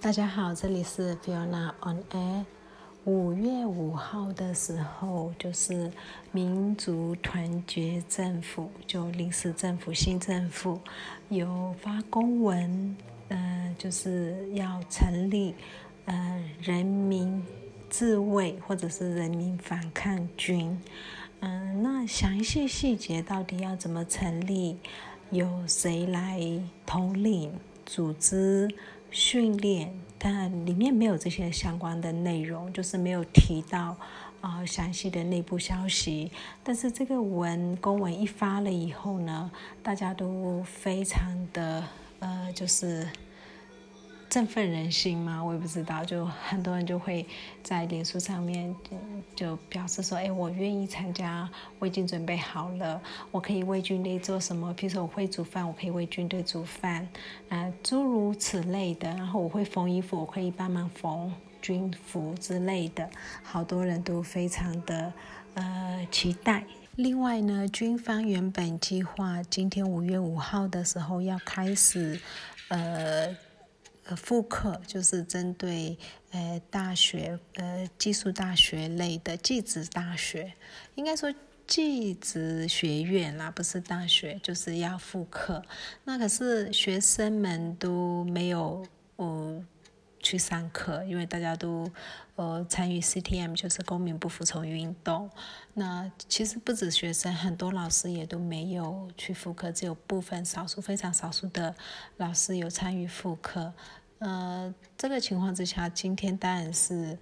大家好，这里是 Fiona on Air。五月五号的时候，就是民族团结政府，就临时政府、新政府有发公文，呃，就是要成立呃人民自卫或者是人民反抗军。嗯，那详细细节到底要怎么成立？由谁来统领、组织？训练，但里面没有这些相关的内容，就是没有提到啊详细的内部消息。但是这个文公文一发了以后呢，大家都非常的呃，就是。振奋人心吗？我也不知道，就很多人就会在脸书上面就表示说：“哎，我愿意参加，我已经准备好了，我可以为军队做什么？比如说我会煮饭，我可以为军队煮饭，啊，诸如此类的。然后我会缝衣服，我可以帮忙缝军服之类的。好多人都非常的呃期待。另外呢，军方原本计划今天五月五号的时候要开始，呃。呃，复课就是针对呃大学呃技术大学类的技职大学，应该说技职学院啦，不是大学，就是要复课。那可是学生们都没有嗯去上课，因为大家都呃参与 CTM，就是公民不服从运动。那其实不止学生，很多老师也都没有去复课，只有部分少数非常少数的老师有参与复课。呃，这个情况之下，今天当然是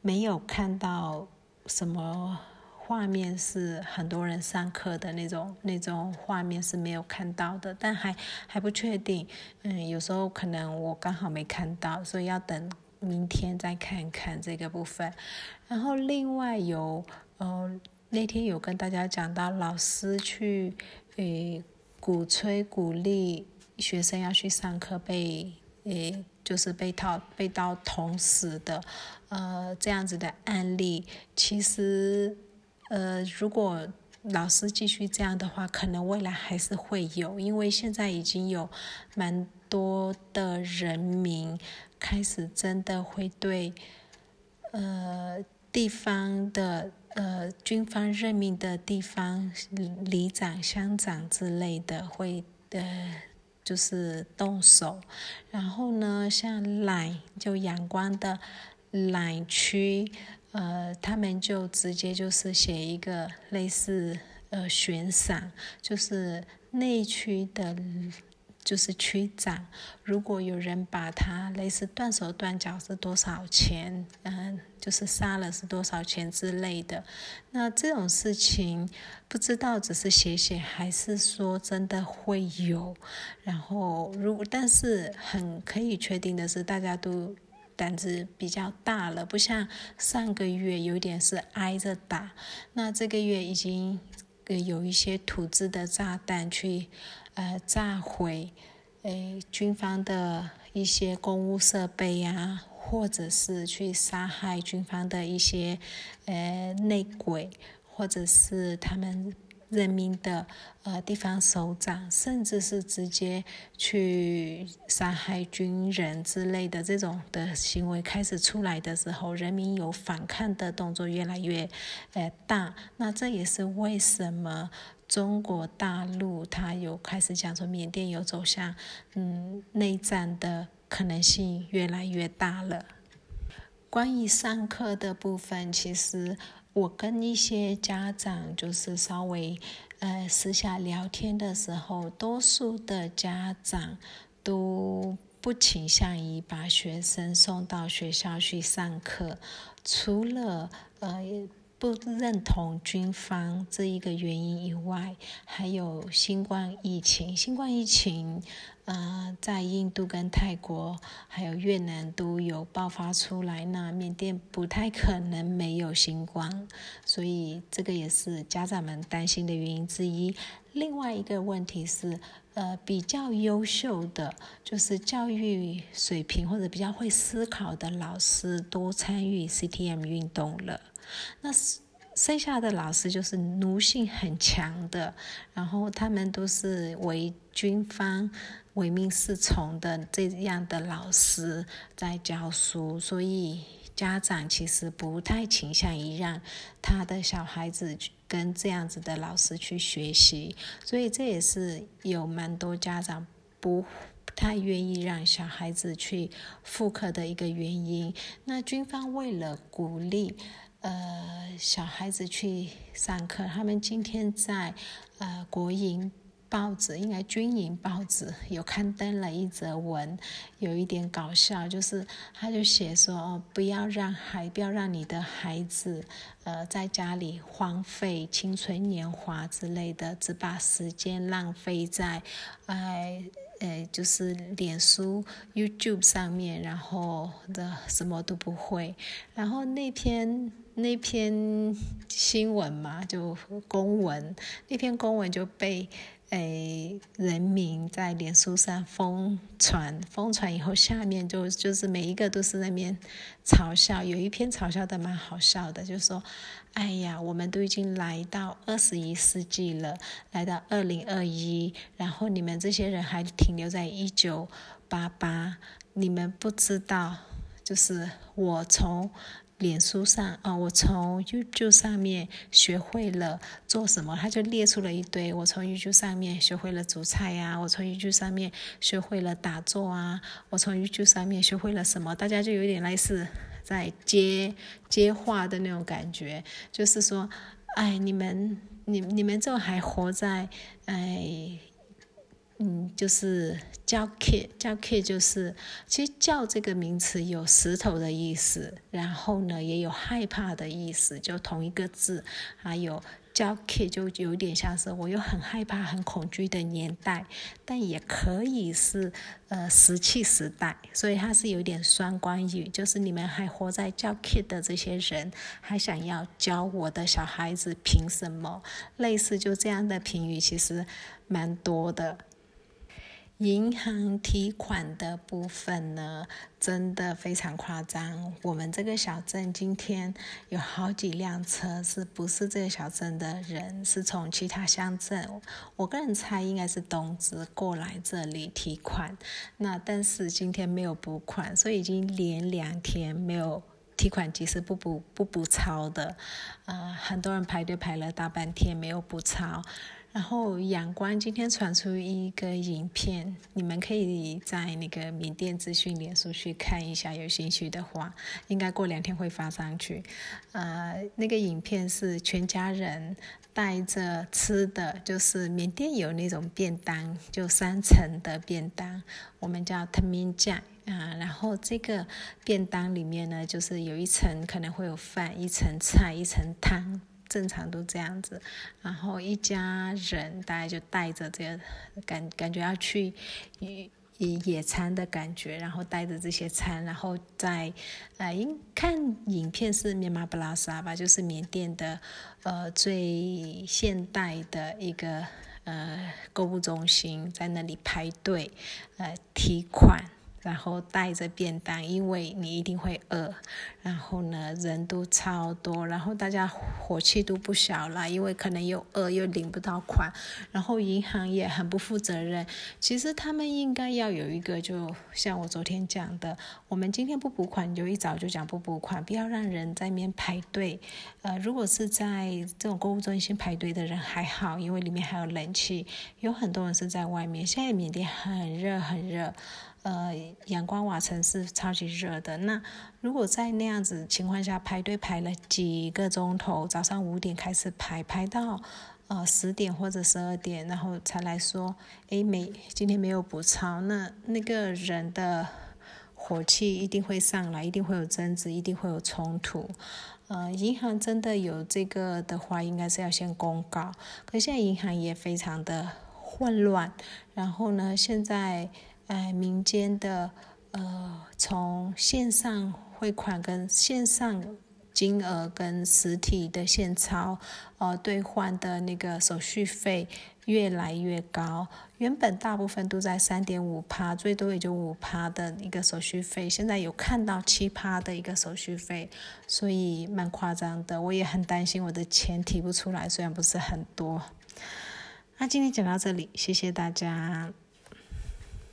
没有看到什么画面是很多人上课的那种那种画面是没有看到的，但还还不确定。嗯，有时候可能我刚好没看到，所以要等明天再看看这个部分。然后另外有呃那天有跟大家讲到，老师去诶鼓吹鼓励学生要去上课被诶。就是被套被刀捅死的，呃，这样子的案例，其实，呃，如果老师继续这样的话，可能未来还是会有，因为现在已经有蛮多的人民开始真的会对，呃，地方的呃军方任命的地方里长、乡长之类的会呃。就是动手，然后呢，像懒就阳光的懒区，呃，他们就直接就是写一个类似呃悬赏，就是内区的。就是区长，如果有人把他类似断手断脚是多少钱，嗯，就是杀了是多少钱之类的，那这种事情不知道只是写写，还是说真的会有？然后如果但是很可以确定的是，大家都胆子比较大了，不像上个月有点是挨着打，那这个月已经。有一些土制的炸弹去，呃，炸毁，诶，军方的一些公务设备呀，或者是去杀害军方的一些，呃，内鬼，或者是他们。任命的呃地方首长，甚至是直接去杀害军人之类的这种的行为开始出来的时候，人民有反抗的动作越来越呃大。那这也是为什么中国大陆它有开始讲说缅甸有走向嗯内战的可能性越来越大了。关于上课的部分，其实。我跟一些家长就是稍微呃私下聊天的时候，多数的家长都不倾向于把学生送到学校去上课，除了呃不认同军方这一个原因以外，还有新冠疫情，新冠疫情。呃，在印度跟泰国还有越南都有爆发出来，那缅甸不太可能没有新冠，所以这个也是家长们担心的原因之一。另外一个问题是，呃，比较优秀的，就是教育水平或者比较会思考的老师多参与 CTM 运动了，那是。剩下的老师就是奴性很强的，然后他们都是为军方唯命是从的这样的老师在教书，所以家长其实不太倾向于让他的小孩子去跟这样子的老师去学习，所以这也是有蛮多家长不太愿意让小孩子去复课的一个原因。那军方为了鼓励。呃，小孩子去上课，他们今天在呃国营报纸，应该军营报纸有刊登了一则文，有一点搞笑，就是他就写说哦，不要让孩，不要让你的孩子呃在家里荒废青春年华之类的，只把时间浪费在哎呃就是脸书、YouTube 上面，然后的什么都不会，然后那篇。那篇新闻嘛，就公文，那篇公文就被诶人民在脸书上疯传，疯传以后，下面就就是每一个都是那边嘲笑，有一篇嘲笑的蛮好笑的，就说，哎呀，我们都已经来到二十一世纪了，来到二零二一，然后你们这些人还停留在一九八八，你们不知道，就是我从。脸书上啊，我从 YouTube 上面学会了做什么，他就列出了一堆。我从 YouTube 上面学会了煮菜呀，我从 YouTube 上面学会了打坐啊，我从 YouTube 上面学会了什么？大家就有点类似在接接话的那种感觉，就是说，哎，你们，你你们这还活在，哎。嗯，就是教 kid，教 kid 就是，其实教这个名词有石头的意思，然后呢也有害怕的意思，就同一个字。还有教 kid 就有点像是我有很害怕、很恐惧的年代，但也可以是呃石器时代，所以它是有点双关语，就是你们还活在教 kid 的这些人，还想要教我的小孩子，凭什么？类似就这样的评语，其实蛮多的。银行提款的部分呢，真的非常夸张。我们这个小镇今天有好几辆车，是不是这个小镇的人？是从其他乡镇，我个人猜应该是东芝过来这里提款。那但是今天没有补款，所以已经连两天没有提款机是不补不补钞的。啊，很多人排队排了大半天没有补钞。然后仰光今天传出一个影片，你们可以在那个缅甸资讯脸书去看一下，有兴趣的话，应该过两天会发上去。呃，那个影片是全家人带着吃的，就是缅甸有那种便当，就三层的便当，我们叫 t a 酱啊。然后这个便当里面呢，就是有一层可能会有饭，一层菜，一层汤。正常都这样子，然后一家人大概就带着这个感感觉要去野野餐的感觉，然后带着这些餐，然后在呃，应看影片是缅马布拉萨吧，就是缅甸的呃最现代的一个呃购物中心，在那里排队呃提款。然后带着便当，因为你一定会饿。然后呢，人都超多，然后大家火气都不小了，因为可能又饿又领不到款。然后银行也很不负责任。其实他们应该要有一个，就像我昨天讲的，我们今天不补款，就一早就讲不补款，不要让人在面排队。呃，如果是在这种购物中心排队的人还好，因为里面还有冷气。有很多人是在外面，现在缅甸很热很热。呃，阳光瓦城是超级热的。那如果在那样子情况下排队排了几个钟头，早上五点开始排，排到呃十点或者十二点，然后才来说，诶，没今天没有补钞，那那个人的火气一定会上来，一定会有争执，一定会有冲突。呃，银行真的有这个的话，应该是要先公告。可现在银行也非常的混乱，然后呢，现在。哎，民间的呃，从线上汇款跟线上金额跟实体的现钞呃兑换的那个手续费越来越高。原本大部分都在三点五趴，最多也就五趴的一个手续费，现在有看到七趴的一个手续费，所以蛮夸张的。我也很担心我的钱提不出来，虽然不是很多。那今天讲到这里，谢谢大家。